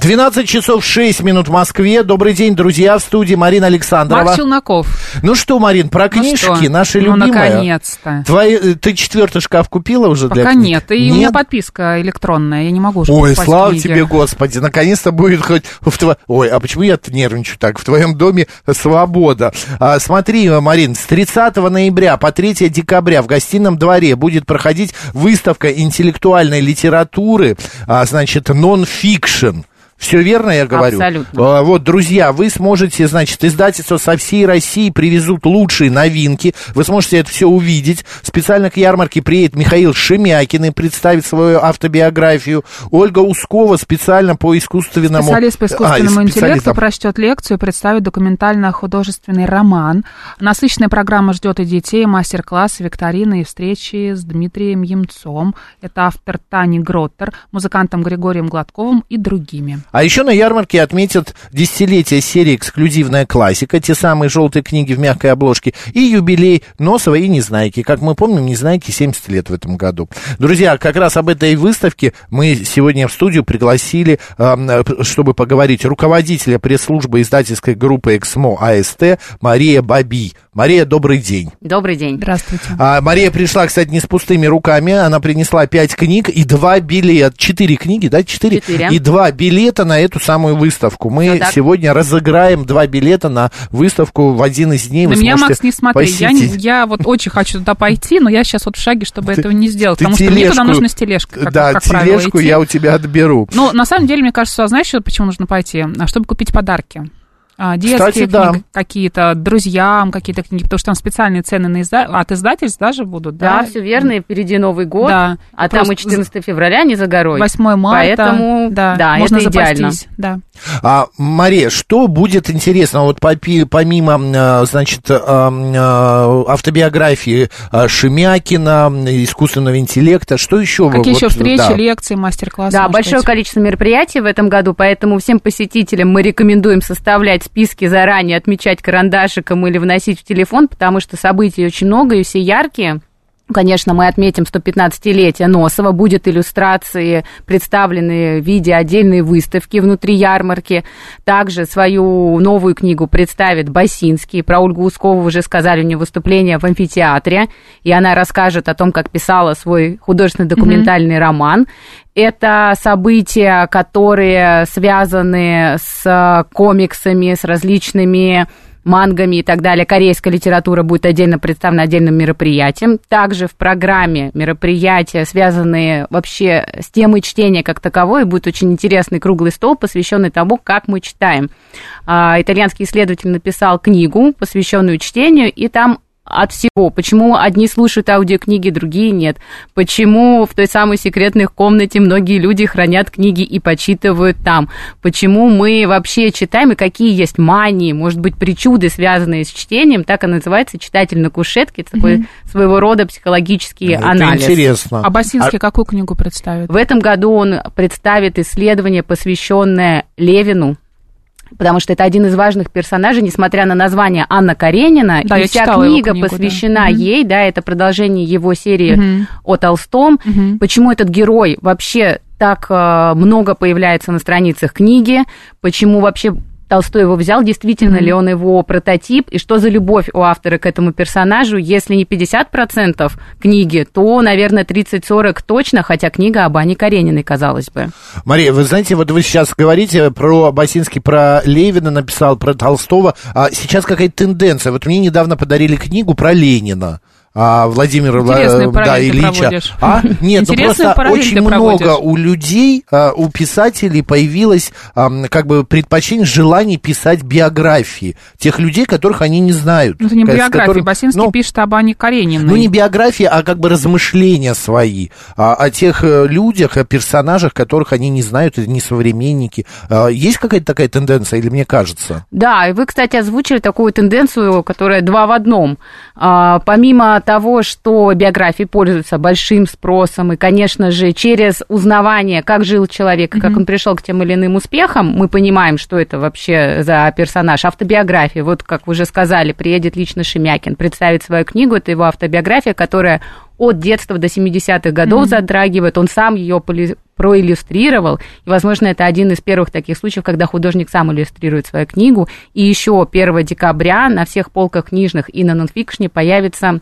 12 часов 6 минут в Москве. Добрый день, друзья, в студии Марина Александрова. Марк Челноков. Ну что, Марин, про Ну книжки что? наши Ну, любимые. наконец-то. Твои, э, ты четвертый шкаф купила уже для Пока книг? нет. И у меня подписка электронная, я не могу уже Ой, слава книги. тебе, Господи, наконец-то будет хоть в тво... Ой, а почему я нервничаю так? В твоем доме свобода. А, смотри, Марин, с 30 ноября по 3 декабря в гостином дворе будет проходить выставка интеллектуальной литературы, а, значит, нон-фикшн. Все верно я говорю? Абсолютно. А, Вот, друзья, вы сможете, значит, издательство со всей России привезут лучшие новинки. Вы сможете это все увидеть. Специально к ярмарке приедет Михаил Шемякин и представит свою автобиографию. Ольга Ускова специально по искусственному... Специалист по искусственному А, интеллекту прочтет лекцию, представит документально-художественный роман. Насыщенная программа ждет и детей, мастер-классы, викторины и встречи с Дмитрием Емцом. Это автор Тани Гроттер, музыкантом Григорием Гладковым и другими. А еще на ярмарке отметят десятилетие серии «Эксклюзивная классика», те самые желтые книги в мягкой обложке, и юбилей Носова и Незнайки. Как мы помним, Незнайки 70 лет в этом году. Друзья, как раз об этой выставке мы сегодня в студию пригласили, э, чтобы поговорить, руководителя пресс-службы издательской группы «Эксмо АСТ» Мария Баби. Мария, добрый день. Добрый день. Здравствуйте. А, Мария пришла, кстати, не с пустыми руками. Она принесла пять книг и два билета. Четыре книги, да? Четыре? Четыре. И два билета на эту самую выставку. Мы Всё так. сегодня разыграем два билета на выставку в один из дней. На меня, Макс, не смотри. Я, посетить. я вот очень хочу туда пойти, но я сейчас вот в шаге, чтобы Ты- этого не сделать. ты Потому что мне туда тележку- нужно с тележкой, как, да, как правило, тележку идти. я у тебя отберу. Ну, на самом деле, мне кажется, знаешь, что- почему нужно пойти? А Чтобы купить подарки. А, детские Кстати, да. книги какие-то, друзьям какие-то книги, потому что там специальные цены на изда... от издательств даже будут, Да, да? все верно, и впереди Новый год, Да. а там Просто и 14 февраля не за горой. 8 марта, Поэтому, да, да, можно это идеально. запастись, да. А, Мария, что будет интересно, вот помимо, э, значит, э, автобиографии Шемякина, искусственного интеллекта, что еще? Какие вот, еще встречи, да. лекции, мастер-классы? Да, большое быть? количество мероприятий в этом году, поэтому всем посетителям мы рекомендуем составлять списки заранее, отмечать карандашиком или вносить в телефон, потому что событий очень много и все яркие. Конечно, мы отметим 115-летие Носова, будет иллюстрации, представлены в виде отдельной выставки внутри ярмарки. Также свою новую книгу представит Басинский. Про Ольгу Ускову уже сказали, у нее выступление в амфитеатре, и она расскажет о том, как писала свой художественный документальный роман. Это события, которые связаны с комиксами, с различными мангами и так далее. Корейская литература будет отдельно представлена отдельным мероприятием. Также в программе мероприятия, связанные вообще с темой чтения как таковой, будет очень интересный круглый стол, посвященный тому, как мы читаем. А, Итальянский исследователь написал книгу, посвященную чтению, и там от всего. Почему одни слушают аудиокниги, другие нет? Почему в той самой секретной комнате многие люди хранят книги и почитывают там? Почему мы вообще читаем и какие есть мании, может быть, причуды, связанные с чтением? Так и называется «Читатель на кушетке». Это такой своего рода психологический Это анализ. интересно. А Басинский какую книгу представит? В этом году он представит исследование, посвященное Левину, потому что это один из важных персонажей, несмотря на название Анна Каренина, Да, и вся книга книгу, да. посвящена Мгм. ей, да, это продолжение его серии Мгм. о Толстом. Мгм. Почему этот герой вообще так э, много появляется на страницах книги, почему вообще Толстой его взял, действительно Мгм. ли он его прототип, и что за любовь у автора к этому персонажу, если не 50% книги, то, наверное, 30-40 точно, хотя книга об Ане Карениной, казалось бы. Мария, вы знаете, вот вы сейчас говорите про Басинский, про Левина написал, про Толстого. А сейчас какая-то тенденция. Вот мне недавно подарили книгу про Ленина. А, Владимира Вла- Интересную да, Ильича. проводишь. А? Нет, ну просто очень много проводишь. у людей, а, у писателей появилось как бы предпочтение, желание писать биографии тех людей, которых они не знают. Ну, это не биография. которым- Басинский ну, пишет об Анне Карениной. ну, не биографии, а как бы размышления свои а, о тех э, людях, о персонажах, которых они не знают, это не современники. А, есть какая-то такая тенденция, или мне кажется? Да, и вы, кстати, озвучили такую тенденцию, которая два в одном. А, помимо того, что биографии пользуются большим спросом, и, конечно же, через узнавание, как жил человек, и как он пришел к тем или иным успехам, мы понимаем, что это вообще за персонаж. Автобиография, вот как вы уже сказали, приедет лично Шемякин, представит свою книгу, это его автобиография, которая от детства до 70-х годов затрагивает, он сам ее проиллюстрировал, и, возможно, это один из первых таких случаев, когда художник сам иллюстрирует свою книгу, и еще 1 декабря на всех полках книжных и на нонфикшне появится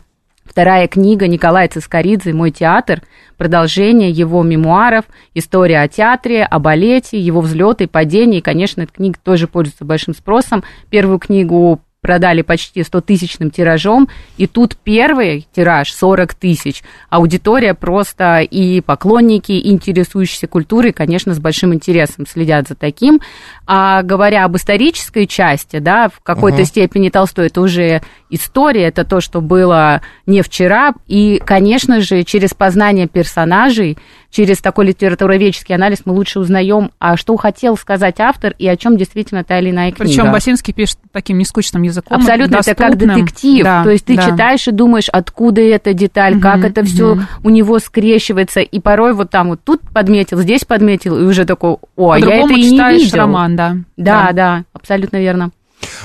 Вторая книга Николая Цискоридзе «Мой театр», продолжение его мемуаров, история о театре, о балете, его взлеты падения. И, конечно, эта книга тоже пользуется большим спросом. Первую книгу продали почти 100-тысячным тиражом, и тут первый тираж 40 тысяч. Аудитория просто и поклонники, и интересующиеся культурой, конечно, с большим интересом следят за таким. А говоря об исторической части, да, в какой-то степени Толстой это уже история, это то, что было не вчера, и, конечно же, через познание персонажей, через такой литературоведческий анализ мы лучше узнаем, а что хотел сказать автор и о чем действительно та или иная книга. Причем Басинский пишет таким нескучным языком. Абсолютно, это как доступным. детектив. Да, То есть ты да. читаешь и думаешь, откуда эта деталь, как это все у него скрещивается. И порой вот там вот тут подметил, здесь подметил, и уже такой, о, а я это и не видел. роман, да. Да, да, абсолютно верно.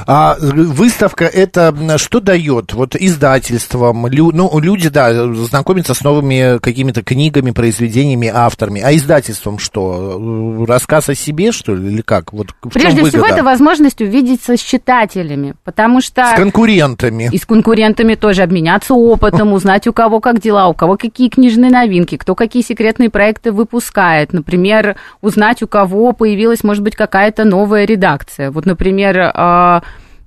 А выставка это что дает? Вот издательствам, лю- ну, люди, да, знакомятся с новыми какими-то книгами, произведениями, авторами. А издательством что? Э, Рассказ о себе, что ли, или как? Вот в Прежде всего, это возможность увидеться с читателями, потому что... С конкурентами. И с конкурентами тоже обменяться опытом, узнать у кого как дела, у кого какие книжные новинки, кто какие секретные проекты выпускает. Например, узнать, у кого появилась, может быть, какая-то новая редакция. Вот, например, э,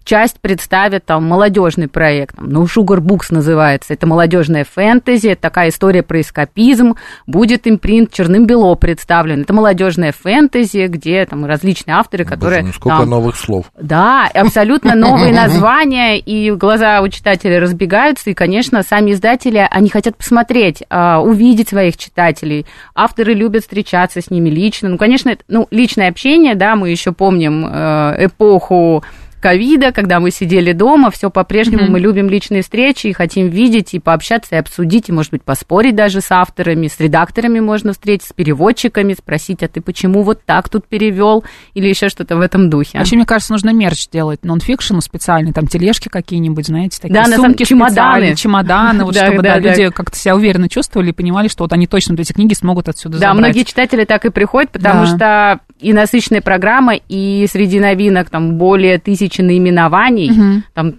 часть представит там молодежный проект, ну, Sugar Books называется, это молодежная фэнтези, это такая история про эскапизм, будет импринт черным-бело представлен, это молодежная фэнтези, где там различные авторы, которые... Боже, ну сколько там, новых слов. да, абсолютно новые названия, и глаза у читателей разбегаются, и, конечно, сами издатели, они хотят посмотреть, а, увидеть своих читателей. Авторы любят встречаться с ними лично. Ну, конечно, ну, личное общение, да, мы еще помним э, эпоху ковида, когда мы сидели дома, все по-прежнему мы любим личные встречи и хотим видеть и пообщаться, и обсудить, и, может быть, поспорить даже с авторами, с редакторами можно встретиться, с переводчиками, спросить, а ты почему вот так тут перевел, или еще что-то в этом духе. Вообще, мне кажется, нужно мерч делать, нонфикшену специальный, там тележки какие-нибудь, знаете, такие Да, сумки чемоданы. специальные, чемоданы, вот Да, чтобы да, да, да. люди как-то себя уверенно чувствовали и понимали, что вот они точно эти книги смогут отсюда Да, забрать. многие читатели так и приходят, потому Да. что и насыщенная программа, и среди новинок там более тысячи наименований, там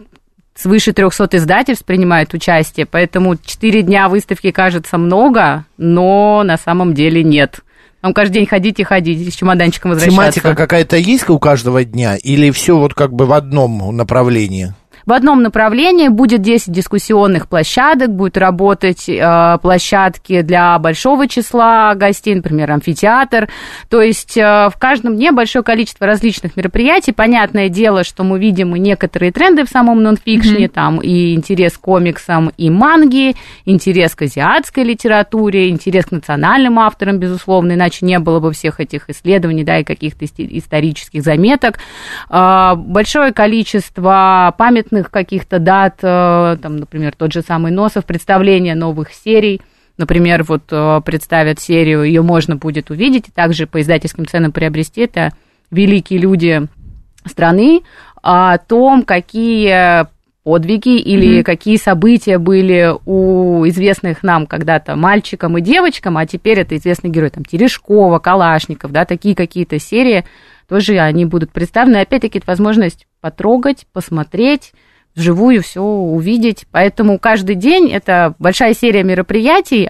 свыше 300 издательств принимают участие, поэтому 4 дня выставки кажется много, но на самом деле нет. Там каждый день ходить и ходить, с чемоданчиком возвращаться. Тематика какая-то есть у каждого дня? Или все вот как бы в одном направлении? В одном направлении будет 10 дискуссионных площадок, будут работать э, площадки для большого числа гостей, например, амфитеатр. То есть э, в каждом дне большое количество различных мероприятий. Понятное дело, что мы видим и некоторые тренды в самом нонфикшне, там и интерес к комиксам и манги, интерес к азиатской литературе, интерес к национальным авторам, безусловно, иначе не было бы всех этих исследований, да, и каких-то исторических заметок. А, Большое количество памятных каких-то дат, э, там, например, тот же самый Носов, представление новых серий, Например, вот э, представят серию, ее можно будет увидеть, и также по издательским ценам приобрести. Это великие люди страны, о том, какие подвиги или какие события были у известных нам когда-то мальчикам и девочкам, а теперь это известный герой, там, Терешкова, Калашников, да, такие какие-то серии, тоже они будут представлены. Опять-таки, это возможность потрогать, посмотреть, вживую все увидеть. Поэтому каждый день это большая серия мероприятий,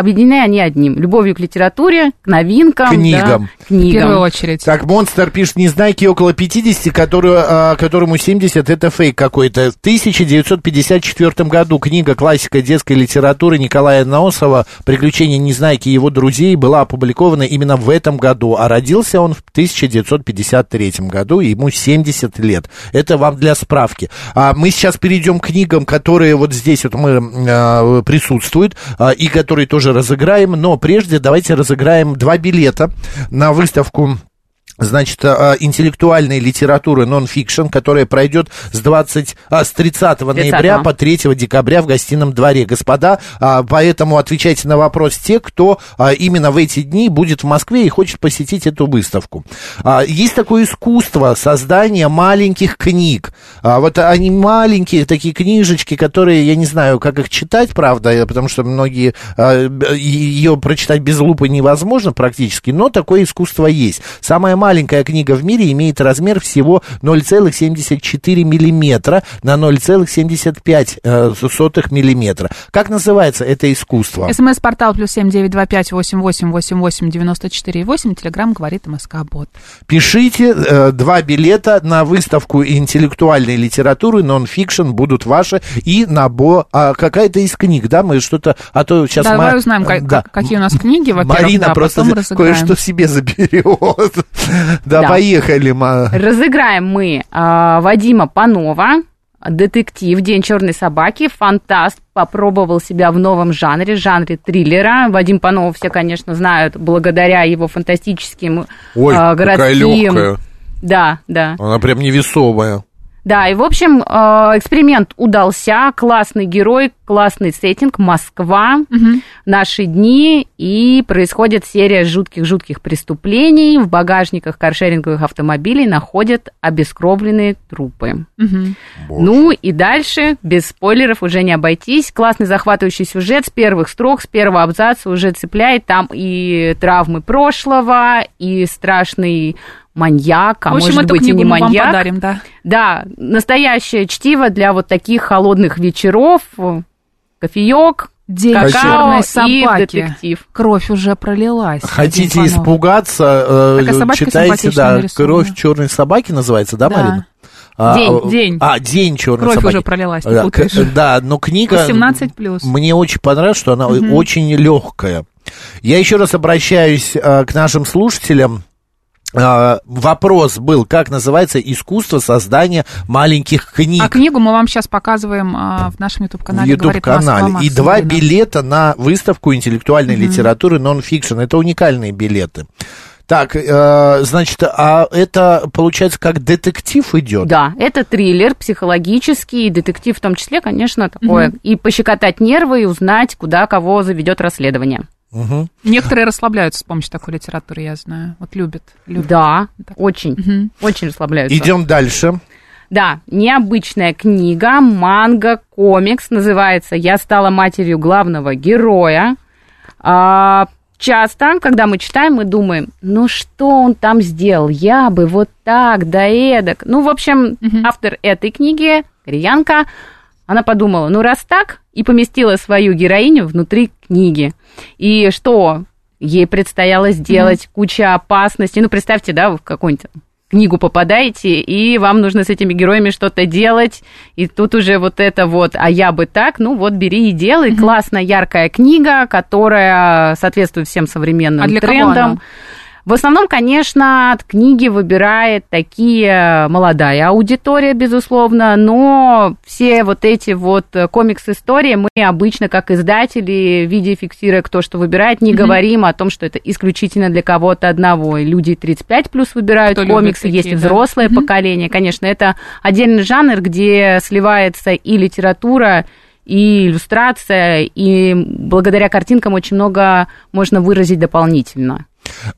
объединены они одним. Любовью к литературе, к новинкам. Книгам. Да, книгам. В первую очередь. Так, Монстр пишет, Незнайки около 50, которую, а, которому 70, это фейк какой-то. В 1954 году книга классика детской литературы Николая Носова «Приключения Незнайки и его друзей» была опубликована именно в этом году, а родился он в 1953 году, и ему 70 лет. Это вам для справки. А мы сейчас перейдем к книгам, которые вот здесь вот мы а, присутствуют, а, и которые тоже разыграем, но прежде давайте разыграем два билета на выставку Значит, а, интеллектуальной литературы нон-фикшн, которая пройдет с, 20, а, с 30 ноября по 3 декабря в гостином дворе. Господа, а, поэтому отвечайте на вопрос те, кто а, именно в эти дни будет в Москве и хочет посетить эту выставку. А, есть такое искусство создания маленьких книг. А, вот они маленькие такие книжечки, которые, я не знаю, как их читать, правда, потому что многие а, ее прочитать без лупы невозможно практически, но такое искусство есть. Самое маленькое маленькая книга в мире имеет размер всего 0,74 миллиметра на 0,75 э, миллиметра. Как называется это искусство? СМС-портал плюс семь девять два пять восемь восемь восемь восемь девяносто четыре восемь. Телеграмм говорит МСК Бот. Пишите, э, два билета на выставку интеллектуальной литературы, нон-фикшн будут ваши, и набор, а какая-то из книг, да, мы что-то, а то сейчас... Да, мы, давай узнаем, как- да. какие у нас книги, во-первых, Марина да, просто потом разыграем. кое-что себе заберет. Да, Да. поехали, Ма. Разыграем мы а, Вадима Панова, детектив «День черной собаки», фантаст, попробовал себя в новом жанре, жанре триллера. Вадим Панов все, конечно, знают благодаря его фантастическим Ой, а, какая городским... легкая. Да, да. Она прям невесомая. Да, и, в общем, э, эксперимент удался, классный герой, классный сеттинг, Москва, наши дни, и происходит серия жутких-жутких преступлений. В багажниках каршеринговых автомобилей находят обескровленные трупы. Мгм. Ну и дальше, без спойлеров, уже не обойтись. Классный захватывающий сюжет с первых строк, с первого абзаца уже цепляет. Там и травмы прошлого, и страшный маньяк, а В общем, может эту быть и книгу не мы вам маньяк. подарим, да. Да, настоящее чтиво для вот таких холодных вечеров. Кофеек, День какао черной и собаки. детектив. Кровь уже пролилась. Хотите испугаться, э, читайте, да. «Кровь черной собаки» называется, да, Да. Марина? А, День, а, день. А, «День черной Кровь собаки». уже пролилась, не Да, путаешь. к- да, но книга... 18 плюс. Мне очень понравилось, что она очень легкая. Я еще раз обращаюсь э, к нашим слушателям. Э, вопрос был, как называется искусство создания маленьких книг А книгу мы вам сейчас показываем а, в нашем YouTube-канале. YouTube-канале. И два билета на выставку интеллектуальной литературы нон-фикшн. Это уникальные билеты. Так, э, значит, а это, получается, как детектив идет? Да, это триллер психологический, детектив в том числе, конечно, такое. И пощекотать нервы и узнать, куда кого заведет расследование. Некоторые расслабляются с помощью такой литературы, я знаю. Вот любят. любят. Да, Так. очень, Мгм. очень расслабляются. Идем дальше. Да, необычная книга, манга, комикс, называется «Я стала матерью главного героя». А, часто, когда мы читаем, мы думаем, ну что он там сделал, я бы вот так, да эдак. Ну, в общем, автор этой книги, кореянка, она подумала, ну раз так, и поместила свою героиню внутри книги. И что ей предстояло сделать, куча опасностей. Ну, представьте, да, вы в какую-нибудь книгу попадаете, и вам нужно с этими героями что-то делать, и тут уже вот это вот, а я бы так, ну вот бери и делай. Классная, яркая книга, которая соответствует всем современным А для кого трендам. она? В основном, конечно, от книги выбирает такие молодая аудитория, безусловно, но все вот эти вот э, комикс-истории мы обычно, как издатели, видя фиксируя, кто что выбирает, не говорим о том, что это исключительно для кого-то одного. И люди 35 плюс выбирают Кто комиксы, есть и такие, да. взрослое поколение. Конечно, это отдельный жанр, где сливается и литература, и иллюстрация, и благодаря картинкам очень много можно выразить дополнительно.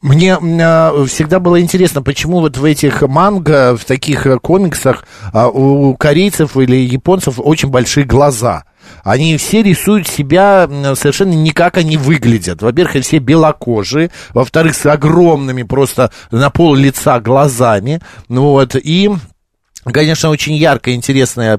Мне э, всегда было интересно, почему вот в этих манго, в таких э, комиксах а, у корейцев или японцев очень большие глаза. Они все рисуют себя совершенно не как они выглядят. Во-первых, они все белокожие, во-вторых, с огромными просто на пол лица глазами. Ну вот, и Конечно, очень яркое, интересное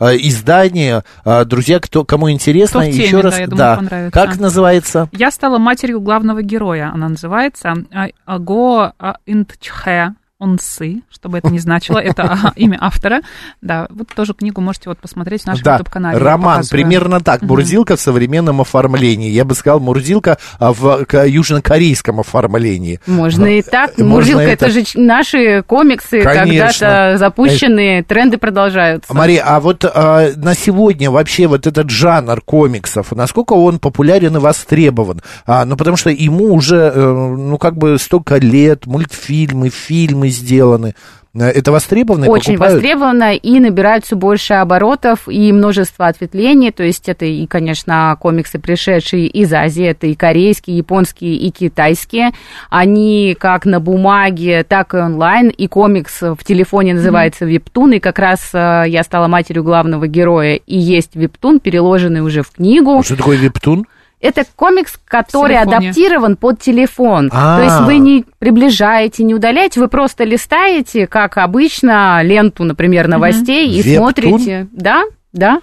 э, издание. А, Друзья, кто, кому интересно, Кто теме, еще раз, да, я думаю, понравится. как называется? Я стала матерью главного героя. Она называется а, Аго а, Интчхэ Онсы, чтобы это не значило. Это а, имя автора. Да, вот тоже книгу можете вот посмотреть в нашем Да, YouTube-канале. Роман примерно так. Мурзилка в современном оформлении. Я бы сказал, Мурзилка а, в южнокорейском оформлении. Можно и так. Можно Мурзилка, и это так. же наши комиксы, Конечно. когда-то запущенные, тренды продолжаются. Мария, а вот а, на сегодня вообще вот этот жанр комиксов, насколько он популярен и востребован? А, ну, потому что ему уже, э, ну, как бы столько лет, мультфильмы, фильмы сделаны. Э, Это востребовано Очень покупают? востребовано и набирают все больше оборотов и множество ответвлений. То есть это и, конечно, комиксы, пришедшие из Азии, это и корейские, и японские, и китайские. Они как на бумаге, так и онлайн. И комикс в телефоне называется Виптун. И как раз э, я стала матерью главного героя. И есть Виптун, переложенный уже в книгу. Что такое виптун? Это комикс, который адаптирован под телефон. А. То есть вы не приближаете, не удаляете, вы просто листаете, как обычно, ленту, например, новостей и Вебтун? смотрите. Да, да.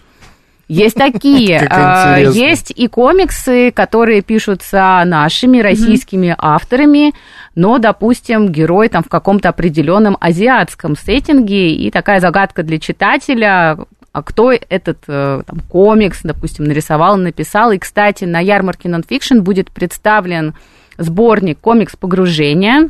Есть такие. А. Есть и комиксы, которые пишутся нашими российскими авторами, но, допустим, герой там в каком-то определенном азиатском сеттинге, и такая загадка для читателя, кто этот э, там, комикс, допустим, нарисовал, написал. И, кстати, на ярмарке Nonfiction будет представлен сборник «Комикс погружения».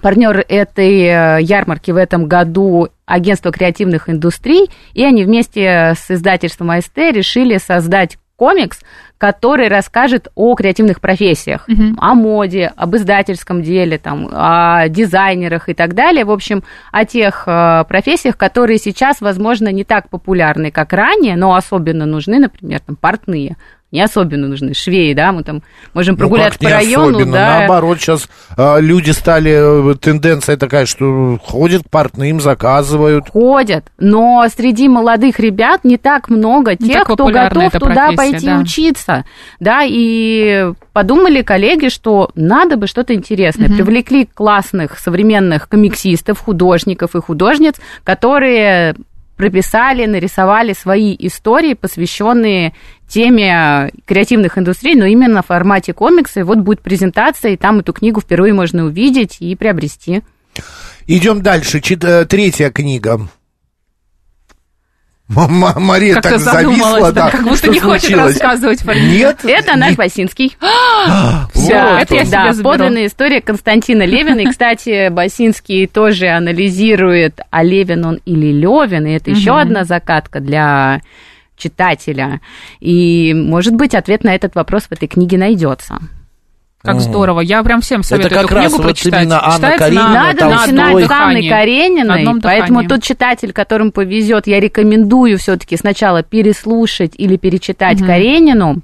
Партнер этой э, ярмарки в этом году агентство креативных индустрий, и они вместе с издательством АСТ решили создать комикс, который расскажет о креативных профессиях, о моде, об издательском деле, там, о дизайнерах и так далее. В общем, о тех э, профессиях, которые сейчас, возможно, не так популярны, как ранее, но особенно нужны, например, там, портные. Не особенно нужны швеи, да, мы там можем прогуляться ну, по району, особенно. да. Наоборот, сейчас а, люди стали, э, тенденция такая, что ходят к портным, заказывают. ходят, но среди молодых ребят не так много Не тех, так кто готов туда пойти да. учиться, да, и подумали коллеги, что надо бы что-то интересное, привлекли классных современных комиксистов, художников и художниц, которые прописали, нарисовали свои истории, посвященные теме креативных индустрий, но именно в формате комикса. И вот будет презентация, и там эту книгу впервые можно увидеть и приобрести. Идем дальше. Чит- э, третья книга. Мария Как-то так зависла, задумалась, да, да. как будто Что не хочет случилось? рассказывать про Нет? Это наш Не- Басинский. Вот это я себе Да, заберу. подлинная история Константина Левина. И, кстати, Басинский тоже анализирует, а Левин он или Левин, и это еще одна закатка для читателя. И, может быть, ответ на этот вопрос в этой книге найдется. Как здорово. Я прям всем советую как эту раз книгу вот прочитать. именно Анна Читается Каренина, на- Надо Толстой. начинать с Анны Карениной, поэтому тот читатель, которому повезет, я рекомендую все-таки сначала переслушать или перечитать Каренину.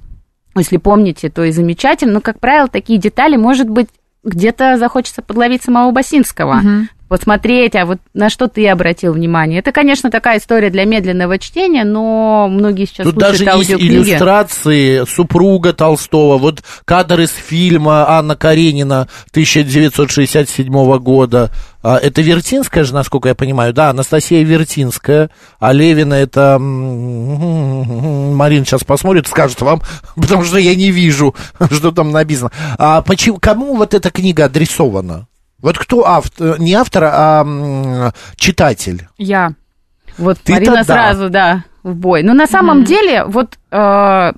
Если помните, то и замечательно. Но, как правило, такие детали, может быть, где-то захочется подловить самого Басинского. Посмотреть, а вот на что ты обратил внимание. Это, конечно, такая история для медленного чтения, но многие сейчас Тут слушают даже есть иллюстрации супруга Толстого, вот кадр из фильма Анна Каренина 1967 года. А, Это Вертинская же, насколько я понимаю, да, Анастасия Вертинская, а Левина это... м, Марина сейчас посмотрит, скажет вам, потому что я не вижу, что там написано. А почему, кому вот эта книга адресована? Вот кто автор, не автор, а м, читатель? Я. Вот Ты-то Марина да. сразу, да, в бой. Но на самом деле, вот э,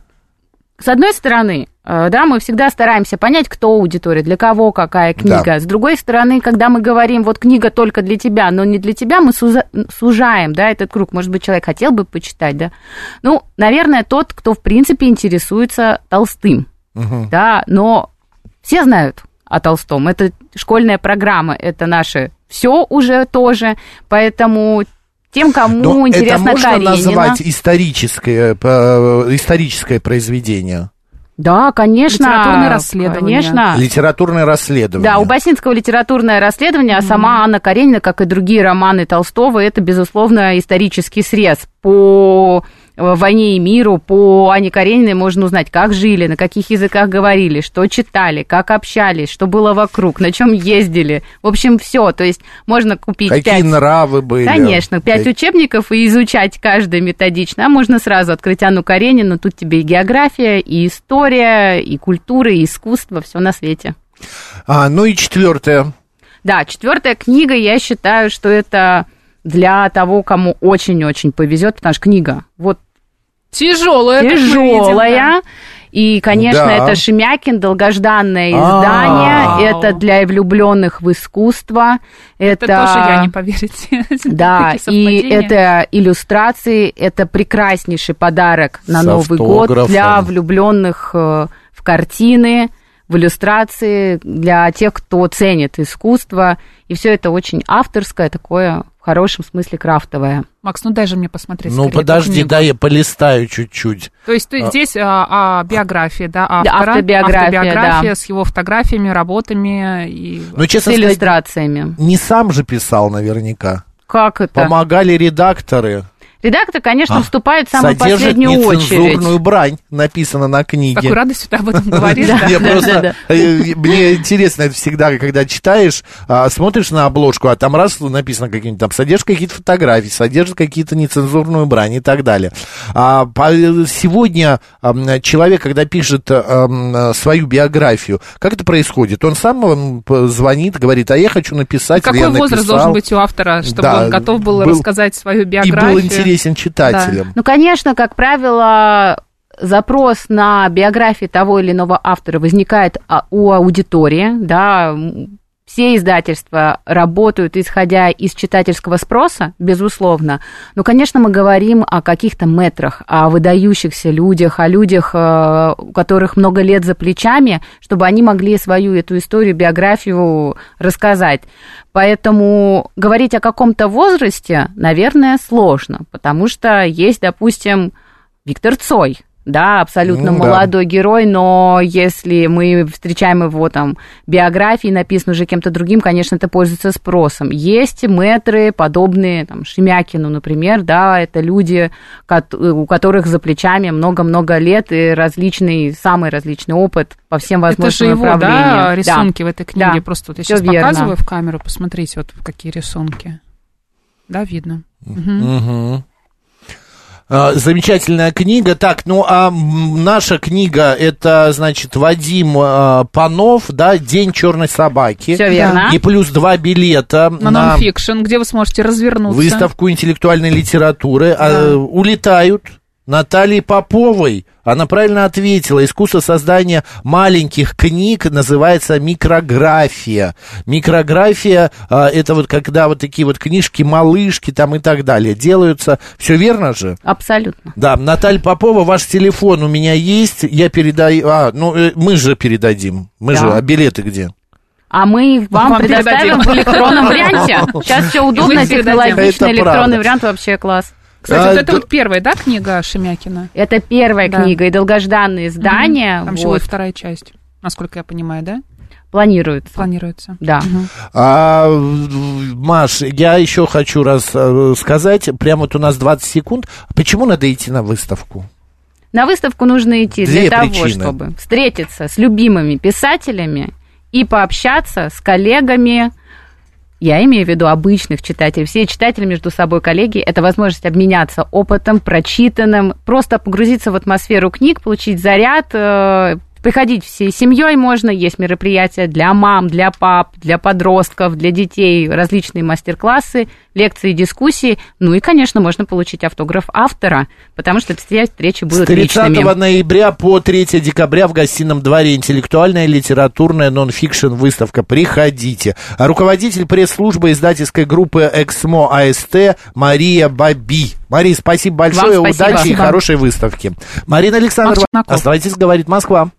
с одной стороны, э, да, мы всегда стараемся понять, кто аудитория, для кого какая книга. Да. С другой стороны, когда мы говорим, вот книга только для тебя, но не для тебя, мы суза- сужаем, да, этот круг. Может быть, человек хотел бы почитать, да. Ну, наверное, тот, кто, в принципе, интересуется Толстым, да, но все знают о Толстом. Это школьная программа, это наше все уже тоже, поэтому тем, кому Но это интересно можно Каренина. назвать историческое, э, историческое произведение? Да, конечно. Литературное расследование. Конечно. Литературное расследование. Да, у Басинского литературное расследование, а сама Анна Каренина, как и другие романы Толстого, это, безусловно, исторический срез по э, «Войне и миру». По Ане Карениной можно узнать, как жили, на каких языках говорили, что читали, как общались, что было вокруг, на чем ездили. В общем, все. То есть можно купить Какие пять... нравы были. Конечно, пять Как- учебников и изучать каждый методично. А можно сразу открыть Анну Каренину. Тут тебе и география, и история, и культура, и искусство, все на свете. А, ну и четвертое. Да, четвертая книга, я считаю, что это для того, кому очень-очень повезет, потому что книга вот Тяжелая. тяжелая. И, конечно, Да. это Шемякин, долгожданное А. издание. Это для влюбленных в искусство. Это, Это тоже я не поверите. Да, и это иллюстрации, это прекраснейший подарок на С Новый год для влюбленных э, в картины, в иллюстрации, для тех, кто ценит искусство. И все это очень авторское, такое в хорошем смысле крафтовое. Макс, ну дай же мне посмотреть. Ну, скорее подожди, да, я полистаю чуть-чуть. То есть ты здесь а, а, биография, да, автора, автобиография, автобиография да. с его фотографиями, работами и Ну, С честно сказать, иллюстрациями. не сам же писал наверняка. Как это? Помогали редакторы. Редактор, конечно, А, вступает в самую Содержит последнюю очередь. брань, написано на книге. какой радостью ты об этом говоришь. просто, э, мне интересно это всегда, когда читаешь, а, смотришь на обложку, а там раз написано какие-нибудь там, содержит какие-то фотографии, содержит какие-то нецензурную брань и так далее. А, сегодня человек, когда пишет свою биографию, как это происходит? Он сам звонит, говорит, а я хочу написать, или Какой возраст написал». должен быть у автора, чтобы он готов был, рассказать свою биографию? Интересен читателям. Ну, конечно, как правило, запрос на биографию того или иного автора возникает а, у аудитории, да, все издательства работают, исходя из читательского спроса, безусловно. Но, конечно, мы говорим о каких-то метрах, о выдающихся людях, о людях, э, у которых много лет за плечами, чтобы они могли свою эту историю, биографию рассказать. Поэтому говорить о каком-то возрасте, наверное, сложно, потому что есть, допустим, Виктор Цой, да, абсолютно Ну да. молодой герой, но если мы встречаем его там биографии, написаны уже кем-то другим, конечно, это пользуется спросом. Есть мэтры, подобные там, Шемякину, например, да, это люди, у которых за плечами много-много лет и различный, самый различный опыт по всем Это же возможным его, да, рисунки в этой книге. Да, Просто вот я всё сейчас верно. показываю в камеру, посмотрите, вот какие рисунки. Да, видно. Мгм. Мгм. А, Замечательная книга. Так, ну а наша книга это, значит, Вадим а, Панов, да, День черной собаки. Все верно. И плюс два билета На на нонфикшн, где вы сможете развернуться. выставку интеллектуальной литературы. А, улетают Натальи Поповой. Она правильно ответила. Искусство создания маленьких книг называется микрография. Микрография а, это вот когда вот такие вот книжки, малышки там и так далее делаются. Все верно же? Абсолютно. Да, Наталья Попова, ваш телефон у меня есть. Я передаю. А, ну э, мы же передадим. Мы Да. же, а билеты где? А мы вам, Вам предоставим передадим. в электронном варианте. Сейчас все удобно, технологично, электронный правда. вариант вообще класс. Кстати, А, вот это да- вот первая, да, книга Шемякина? Это первая Да. книга и долгожданное издание. Там еще вот, будет вторая часть, насколько я понимаю, да? планируется. Планируется. Да. А, Маш, я еще хочу раз э, сказать, прямо вот у нас 20 секунд. Почему надо идти на выставку? На выставку нужно идти Две для того, причины. чтобы встретиться с любимыми писателями и пообщаться с коллегами. Я имею в виду обычных читателей. Все читатели между собой коллеги. Это возможность обменяться опытом, прочитанным, просто погрузиться в атмосферу книг, получить заряд, э, Приходить всей семьей можно, есть мероприятия для мам, для пап, для подростков, для детей, различные мастер-классы, лекции, дискуссии. Ну и, конечно, можно получить автограф автора, потому что все встречи С будут 30 личными. ноября по 3 декабря в гостином дворе интеллектуальная литературная нон-фикшн выставка. Приходите. Руководитель пресс-службы издательской группы «Эксмо АСТ» Мария Баби. Мария, спасибо большое, Вам спасибо. удачи и Спасибо. хорошей выставки. Марина Александровна, оставайтесь, говорит Москва.